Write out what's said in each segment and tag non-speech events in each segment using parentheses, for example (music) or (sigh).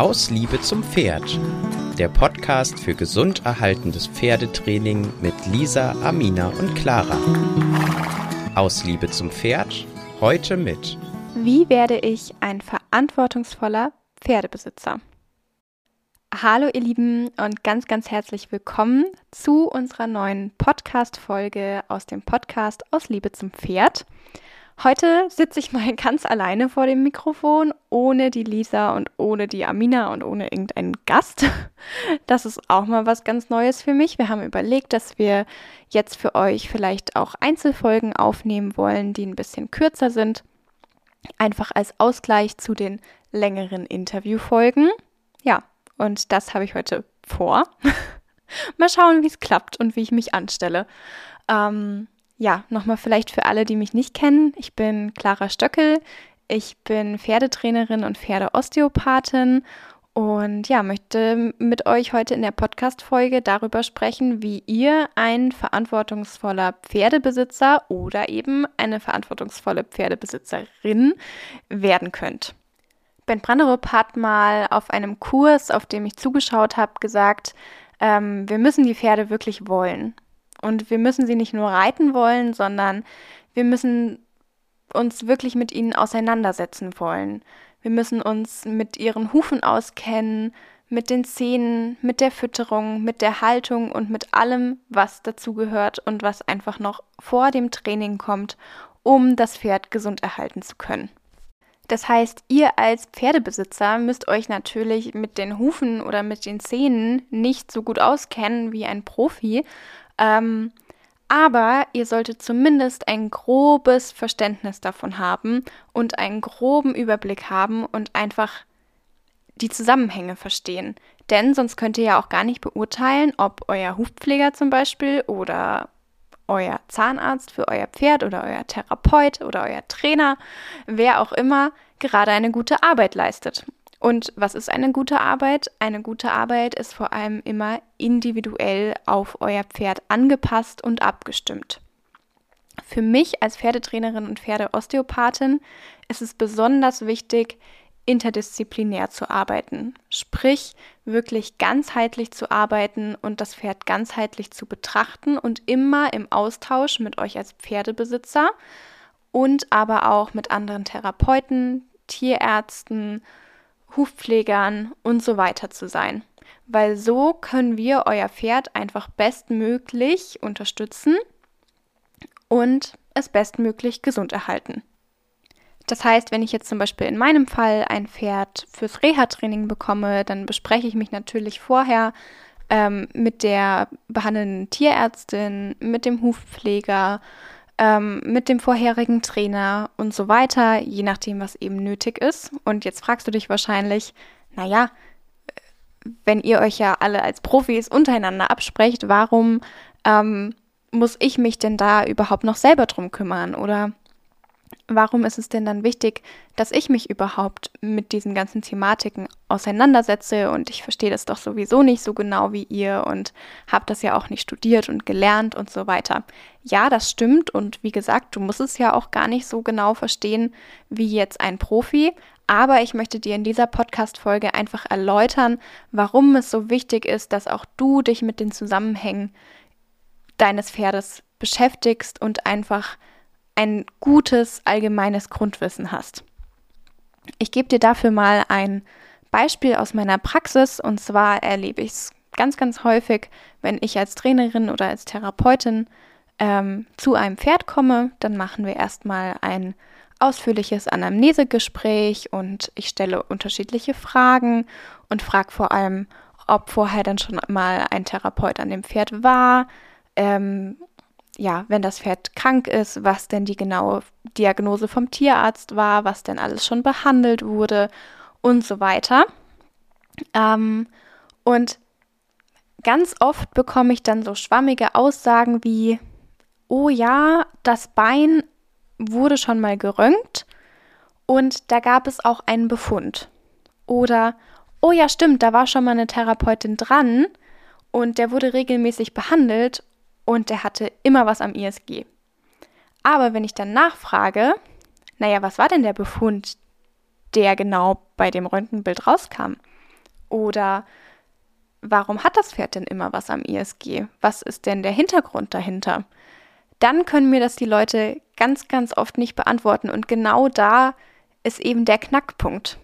Aus Liebe zum Pferd. Der Podcast für gesund erhaltendes Pferdetraining mit Lisa, Amina und Clara. Aus Liebe zum Pferd. Heute mit. Wie werde ich ein verantwortungsvoller Pferdebesitzer? Hallo ihr Lieben und ganz, ganz herzlich willkommen zu unserer neuen Podcast-Folge aus dem Podcast Aus Liebe zum Pferd. Heute sitze ich mal (laughs) ganz alleine vor dem Mikrofon, ohne die Lisa und ohne die Amina und ohne irgendeinen Gast. (laughs) Das ist auch mal was ganz Neues für mich. Wir haben überlegt, dass wir jetzt für euch vielleicht auch Einzelfolgen aufnehmen wollen, die ein bisschen kürzer sind. Einfach als Ausgleich zu den längeren Interviewfolgen. Ja, und das habe ich heute vor. (laughs) mal schauen, wie es klappt und wie ich mich anstelle. Ähm, ja, nochmal vielleicht für alle, die mich nicht kennen. Ich bin Clara Stöckel. Ich bin Pferdetrainerin und Pferdeosteopathin und ja, möchte mit euch heute in der Podcast-Folge darüber sprechen, wie ihr ein verantwortungsvoller Pferdebesitzer oder eben eine verantwortungsvolle Pferdebesitzerin werden könnt. Ben Branderup hat mal auf einem Kurs, auf dem ich zugeschaut habe, gesagt, ähm, wir müssen die Pferde wirklich wollen. Und wir müssen sie nicht nur reiten wollen, sondern wir müssen uns wirklich mit ihnen auseinandersetzen wollen. Wir müssen uns mit ihren Hufen auskennen, mit den Zähnen, mit der Fütterung, mit der Haltung und mit allem, was dazugehört und was einfach noch vor dem Training kommt, um das Pferd gesund erhalten zu können. Das heißt, ihr als Pferdebesitzer müsst euch natürlich mit den Hufen oder mit den Zähnen nicht so gut auskennen wie ein Profi ähm, aber ihr solltet zumindest ein grobes Verständnis davon haben und einen groben Überblick haben und einfach die Zusammenhänge verstehen. Denn sonst könnt ihr ja auch gar nicht beurteilen, ob euer Hufpfleger zum Beispiel oder euer Zahnarzt für euer Pferd oder euer Therapeut oder euer Trainer, wer auch immer, gerade eine gute Arbeit leistet. Und was ist eine gute Arbeit? Eine gute Arbeit ist vor allem immer individuell auf euer Pferd angepasst und abgestimmt. Für mich als Pferdetrainerin und Pferdeosteopathin ist es besonders wichtig, interdisziplinär zu arbeiten, sprich wirklich ganzheitlich zu arbeiten und das Pferd ganzheitlich zu betrachten und immer im Austausch mit euch als Pferdebesitzer und aber auch mit anderen Therapeuten, Tierärzten, Hufpflegern und so weiter zu sein. Weil so können wir euer Pferd einfach bestmöglich unterstützen und es bestmöglich gesund erhalten. Das heißt, wenn ich jetzt zum Beispiel in meinem Fall ein Pferd fürs Reha-Training bekomme, dann bespreche ich mich natürlich vorher ähm, mit der behandelnden Tierärztin, mit dem Hufpfleger, ähm, mit dem vorherigen Trainer und so weiter, je nachdem, was eben nötig ist. Und jetzt fragst du dich wahrscheinlich, naja, wenn ihr euch ja alle als Profis untereinander absprecht, warum ähm, muss ich mich denn da überhaupt noch selber drum kümmern? Oder warum ist es denn dann wichtig, dass ich mich überhaupt mit diesen ganzen Thematiken auseinandersetze? Und ich verstehe das doch sowieso nicht so genau wie ihr und habe das ja auch nicht studiert und gelernt und so weiter. Ja, das stimmt. Und wie gesagt, du musst es ja auch gar nicht so genau verstehen wie jetzt ein Profi, aber ich möchte dir in dieser Podcast-Folge einfach erläutern, warum es so wichtig ist, dass auch du dich mit den Zusammenhängen deines Pferdes beschäftigst und einfach ein gutes allgemeines Grundwissen hast. Ich gebe dir dafür mal ein Beispiel aus meiner Praxis und zwar erlebe ich es ganz, ganz häufig, wenn ich als Trainerin oder als Therapeutin ähm, zu einem Pferd komme, dann machen wir erstmal ein ausführliches Anamnesegespräch und ich stelle unterschiedliche Fragen und frage vor allem, ob vorher dann schon mal ein Therapeut an dem Pferd war, ähm, ja, wenn das Pferd krank ist, was denn die genaue Diagnose vom Tierarzt war, was denn alles schon behandelt wurde und so weiter. Ähm, und ganz oft bekomme ich dann so schwammige Aussagen wie, oh ja, das Bein wurde schon mal geröntgt und da gab es auch einen Befund. Oder, oh ja, stimmt, da war schon mal eine Therapeutin dran und der wurde regelmäßig behandelt und der hatte immer was am ISG. Aber wenn ich dann nachfrage, naja, was war denn der Befund, der genau bei dem Röntgenbild rauskam? Oder warum hat das Pferd denn immer was am ISG? Was ist denn der Hintergrund dahinter? Dann können mir das die Leute ganz, ganz oft nicht beantworten. Und genau da ist eben der Knackpunkt.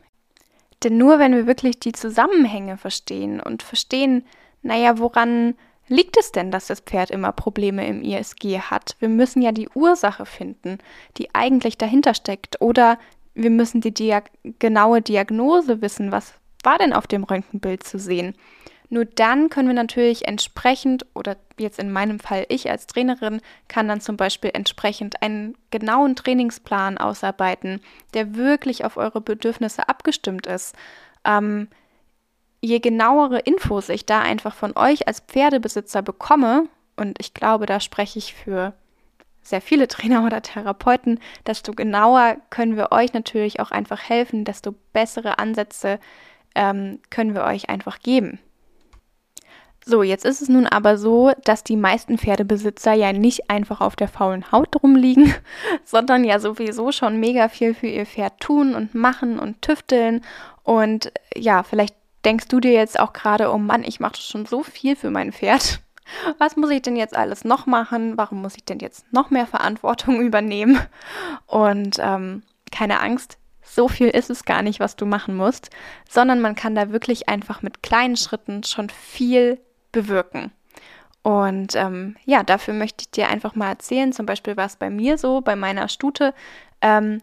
Denn nur wenn wir wirklich die Zusammenhänge verstehen und verstehen, naja, woran liegt es denn, dass das Pferd immer Probleme im ISG hat? Wir müssen ja die Ursache finden, die eigentlich dahinter steckt. Oder wir müssen die Diag genaue Diagnose wissen. Was war denn auf dem Röntgenbild zu sehen? Nur dann können wir natürlich entsprechend, oder jetzt in meinem Fall ich als Trainerin, kann dann zum Beispiel entsprechend einen genauen Trainingsplan ausarbeiten, der wirklich auf eure Bedürfnisse abgestimmt ist. Ähm, je genauere Infos ich da einfach von euch als Pferdebesitzer bekomme, und ich glaube, da spreche ich für sehr viele (laughs) Trainer oder Therapeuten, desto genauer können wir euch natürlich auch einfach helfen, desto bessere Ansätze ähm, können wir euch einfach geben. So, jetzt ist es nun aber so, dass die meisten Pferdebesitzer ja nicht einfach auf der faulen Haut rumliegen, (laughs) sondern ja sowieso schon mega viel für ihr Pferd tun und machen und tüfteln. Und ja, vielleicht denkst du dir jetzt auch gerade, oh Mann, ich mache schon so viel für mein Pferd. Was muss ich denn jetzt alles noch machen? Warum muss ich denn jetzt noch mehr Verantwortung (laughs) übernehmen? Und ähm, keine Angst, so viel ist es gar nicht, was du machen musst, sondern man kann da wirklich einfach mit kleinen Schritten schon viel bewirken. Und ähm, ja, dafür möchte ich dir einfach mal erzählen. Zum Beispiel war es bei mir so, bei meiner Stute, ähm,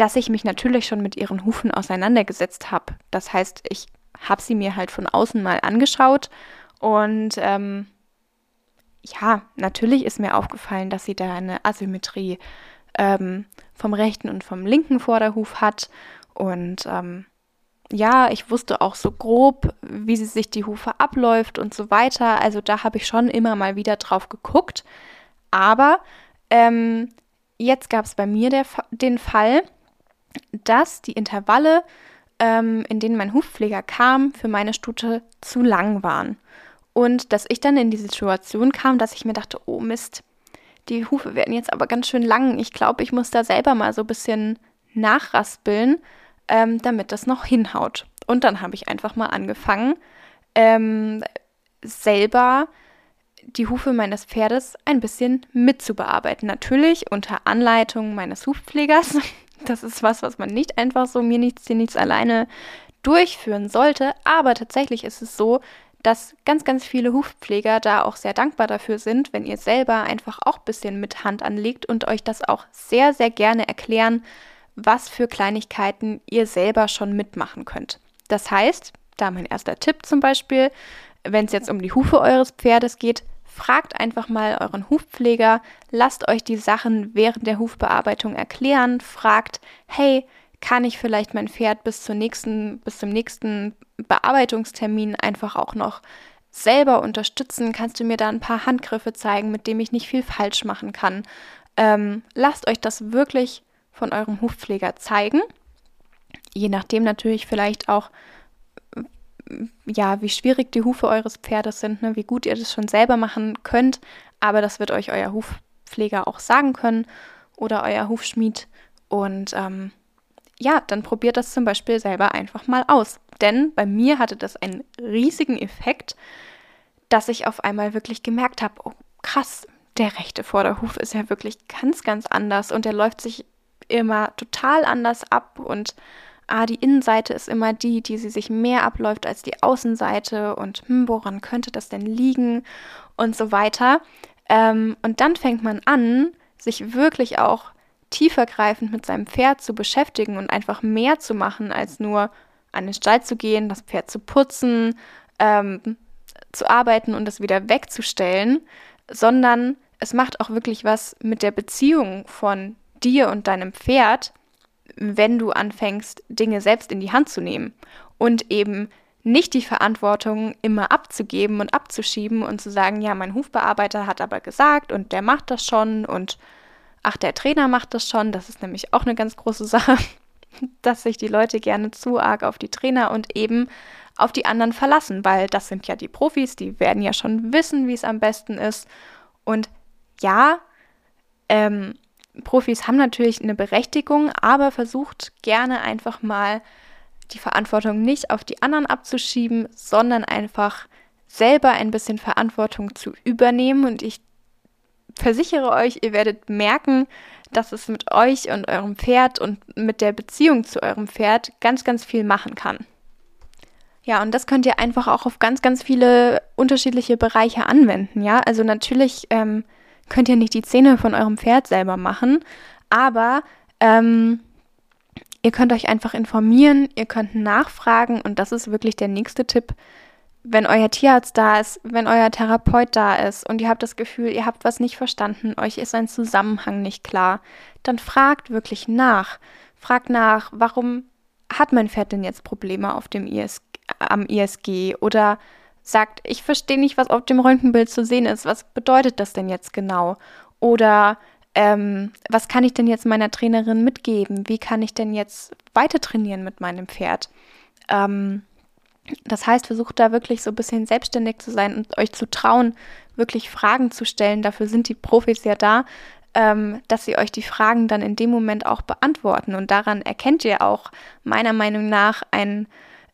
dass ich mich natürlich schon mit ihren Hufen auseinandergesetzt habe. Das heißt, ich habe sie mir halt von außen mal angeschaut und ähm, ja, natürlich ist mir aufgefallen, dass sie da eine Asymmetrie ähm, vom rechten und vom linken Vorderhuf hat und ähm, ja, ich wusste auch so grob, wie sie sich die Hufe abläuft und so weiter. Also da habe ich schon immer mal wieder drauf geguckt. Aber ähm, jetzt gab es bei mir der, den Fall, dass die Intervalle, ähm, in denen mein Hufpfleger kam, für meine Stute zu lang waren. Und dass ich dann in die Situation kam, dass ich mir dachte, oh Mist, die Hufe werden jetzt aber ganz schön lang. Ich glaube, ich muss da selber mal so ein bisschen nachraspeln ähm, damit das noch hinhaut. Und dann habe ich einfach mal angefangen, ähm, selber die Hufe meines Pferdes ein bisschen mitzubearbeiten. Natürlich unter Anleitung meines Hufpflegers. Das ist was, was man nicht einfach so mir nichts, dir nichts alleine durchführen sollte. Aber tatsächlich ist es so, dass ganz, ganz viele Hufpfleger da auch sehr dankbar dafür sind, wenn ihr selber einfach auch ein bisschen mit Hand anlegt und euch das auch sehr, sehr gerne erklären, was für Kleinigkeiten ihr selber schon mitmachen könnt. Das heißt, da mein erster Tipp zum Beispiel, wenn es jetzt um die Hufe eures Pferdes geht, fragt einfach mal euren Hufpfleger, lasst euch die Sachen während der Hufbearbeitung erklären, fragt, hey, kann ich vielleicht mein Pferd bis, zur nächsten, bis zum nächsten Bearbeitungstermin einfach auch noch selber unterstützen? Kannst du mir da ein paar Handgriffe zeigen, mit denen ich nicht viel falsch machen kann? Ähm, lasst euch das wirklich von eurem Hufpfleger zeigen. Je nachdem natürlich vielleicht auch, ja, wie schwierig die Hufe eures Pferdes sind, ne, wie gut ihr das schon selber machen könnt. Aber das wird euch euer Hufpfleger auch sagen können oder euer Hufschmied. Und ähm, ja, dann probiert das zum Beispiel selber einfach mal aus. Denn bei mir hatte das einen riesigen Effekt, dass ich auf einmal wirklich gemerkt habe, oh krass, der rechte Vorderhuf ist ja wirklich ganz, ganz anders und der läuft sich immer total anders ab und ah, die Innenseite ist immer die, die sie sich mehr abläuft als die Außenseite und hm, woran könnte das denn liegen und so weiter. Ähm, und dann fängt man an, sich wirklich auch tiefergreifend mit seinem Pferd zu beschäftigen und einfach mehr zu machen, als nur an den Stall zu gehen, das Pferd zu putzen, ähm, zu arbeiten und es wieder wegzustellen, sondern es macht auch wirklich was mit der Beziehung von dir und deinem Pferd, wenn du anfängst, Dinge selbst in die Hand zu nehmen und eben nicht die Verantwortung immer abzugeben und abzuschieben und zu sagen, ja, mein Hufbearbeiter hat aber gesagt und der macht das schon und ach, der Trainer macht das schon. Das ist nämlich auch eine ganz große (laughs) Sache, dass sich die Leute gerne zu arg auf die Trainer und eben auf die anderen verlassen, weil das sind ja die Profis, die werden ja schon wissen, wie es am besten ist. Und ja, ähm, Profis haben natürlich eine Berechtigung, aber versucht gerne einfach mal die Verantwortung nicht auf die anderen abzuschieben, sondern einfach selber ein bisschen Verantwortung zu übernehmen. Und ich versichere euch, ihr werdet merken, dass es mit euch und eurem Pferd und mit der Beziehung zu eurem Pferd ganz, ganz viel machen kann. Ja, und das könnt ihr einfach auch auf ganz, ganz viele unterschiedliche Bereiche anwenden. Ja, also natürlich ähm, könnt ihr nicht die Zähne von eurem Pferd selber machen, aber ähm, ihr könnt euch einfach informieren, ihr könnt nachfragen und das ist wirklich der nächste Tipp. Wenn euer Tierarzt da ist, wenn euer Therapeut da ist und ihr habt das Gefühl, ihr habt was nicht verstanden, euch ist ein Zusammenhang nicht klar, dann fragt wirklich nach. Fragt nach, warum hat mein Pferd denn jetzt Probleme auf dem ISG, am ISG oder sagt, ich verstehe nicht, was auf dem Röntgenbild zu sehen ist. Was bedeutet das denn jetzt genau? Oder ähm, was kann ich denn jetzt meiner Trainerin mitgeben? Wie kann ich denn jetzt weiter trainieren mit meinem Pferd? Ähm, das heißt, versucht da wirklich so ein bisschen selbstständig zu sein und euch zu trauen, wirklich Fragen zu stellen. Dafür sind die Profis ja da, ähm, dass sie euch die Fragen dann in dem Moment auch beantworten. Und daran erkennt ihr auch meiner Meinung nach einen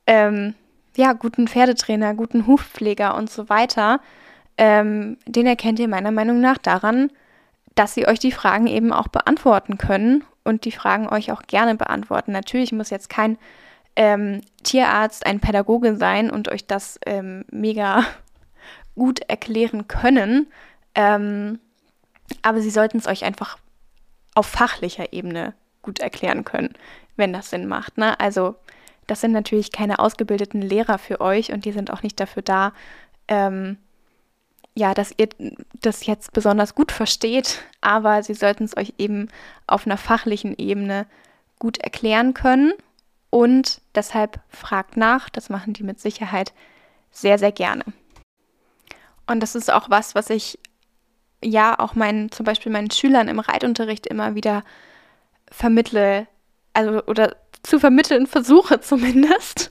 ähm, ja, guten Pferdetrainer, guten Hufpfleger und so weiter. Ähm, den erkennt ihr meiner Meinung nach daran, dass sie euch die Fragen eben auch beantworten können und die Fragen euch auch gerne beantworten. Natürlich muss jetzt kein ähm, Tierarzt ein Pädagoge sein und euch das ähm, mega (laughs) gut erklären können. Ähm, aber sie sollten es euch einfach auf fachlicher Ebene gut erklären können, wenn das Sinn macht. Ne? Also das sind natürlich keine ausgebildeten Lehrer für euch und die sind auch nicht dafür da, ähm, ja, dass ihr das jetzt besonders gut versteht, aber sie sollten es euch eben auf einer fachlichen Ebene gut erklären können und deshalb fragt nach, das machen die mit Sicherheit sehr, sehr gerne. Und das ist auch was, was ich ja auch meinen, zum Beispiel meinen Schülern im Reitunterricht immer wieder vermittle, also oder zu vermitteln versuche zumindest,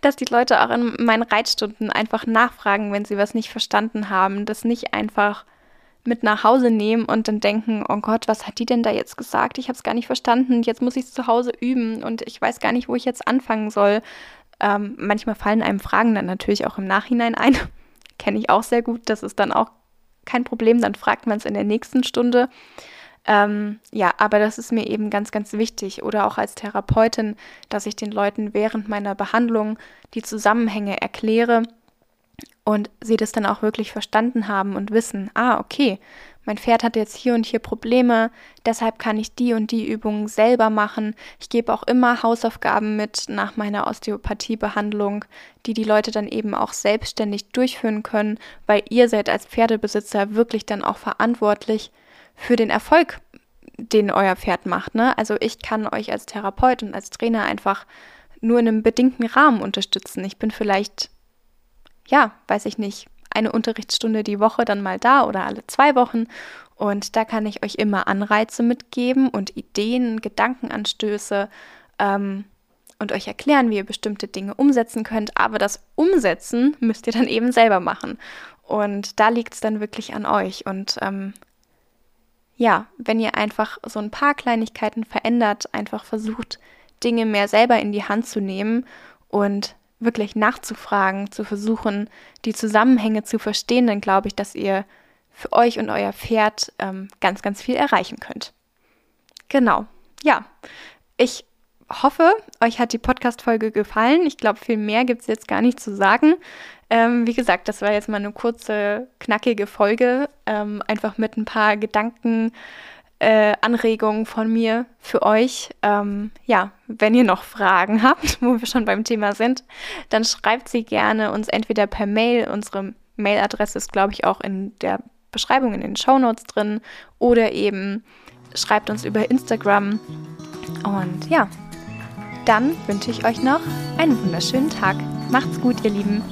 dass die Leute auch in meinen Reitstunden einfach nachfragen, wenn sie was nicht verstanden haben, das nicht einfach mit nach Hause nehmen und dann denken, oh Gott, was hat die denn da jetzt gesagt? Ich habe es gar nicht verstanden, jetzt muss ich es zu Hause üben und ich weiß gar nicht, wo ich jetzt anfangen soll. Ähm, manchmal fallen einem Fragen dann natürlich auch im Nachhinein ein. (laughs) Kenne ich auch sehr gut, das ist dann auch kein Problem, dann fragt man es in der nächsten Stunde. Ähm, ja, aber das ist mir eben ganz, ganz wichtig. Oder auch als Therapeutin, dass ich den Leuten während meiner Behandlung die Zusammenhänge erkläre und sie das dann auch wirklich verstanden haben und wissen, ah, okay, mein Pferd hat jetzt hier und hier Probleme, deshalb kann ich die und die Übungen selber machen. Ich gebe auch immer Hausaufgaben mit nach meiner Osteopathiebehandlung, die die Leute dann eben auch selbstständig durchführen können, weil ihr seid als Pferdebesitzer wirklich dann auch verantwortlich für den Erfolg, den euer Pferd macht. Ne? Also ich kann euch als Therapeut und als Trainer einfach nur in einem bedingten Rahmen unterstützen. Ich bin vielleicht, ja, weiß ich nicht, eine Unterrichtsstunde die Woche dann mal da oder alle zwei Wochen. Und da kann ich euch immer Anreize mitgeben und Ideen, Gedankenanstöße ähm, und euch erklären, wie ihr bestimmte Dinge umsetzen könnt. Aber das Umsetzen müsst ihr dann eben selber machen. Und da liegt es dann wirklich an euch. Und ähm, ja, wenn ihr einfach so ein paar Kleinigkeiten verändert, einfach versucht, Dinge mehr selber in die Hand zu nehmen und wirklich nachzufragen, zu versuchen, die Zusammenhänge zu verstehen, dann glaube ich, dass ihr für euch und euer Pferd ähm, ganz, ganz viel erreichen könnt. Genau. Ja, ich hoffe, euch hat die Podcast-Folge gefallen. Ich glaube, viel mehr gibt es jetzt gar nicht zu sagen. Ähm, wie gesagt, das war jetzt mal eine kurze, knackige Folge, ähm, einfach mit ein paar Gedanken, äh, Anregungen von mir für euch. Ähm, ja, wenn ihr noch Fragen (laughs) habt, wo wir schon beim Thema sind, dann schreibt sie gerne uns entweder per Mail. Unsere Mailadresse ist, glaube ich, auch in der Beschreibung in den Show Notes drin oder eben schreibt uns über Instagram. Und ja, dann wünsche ich euch noch einen wunderschönen Tag. Macht's gut, ihr Lieben.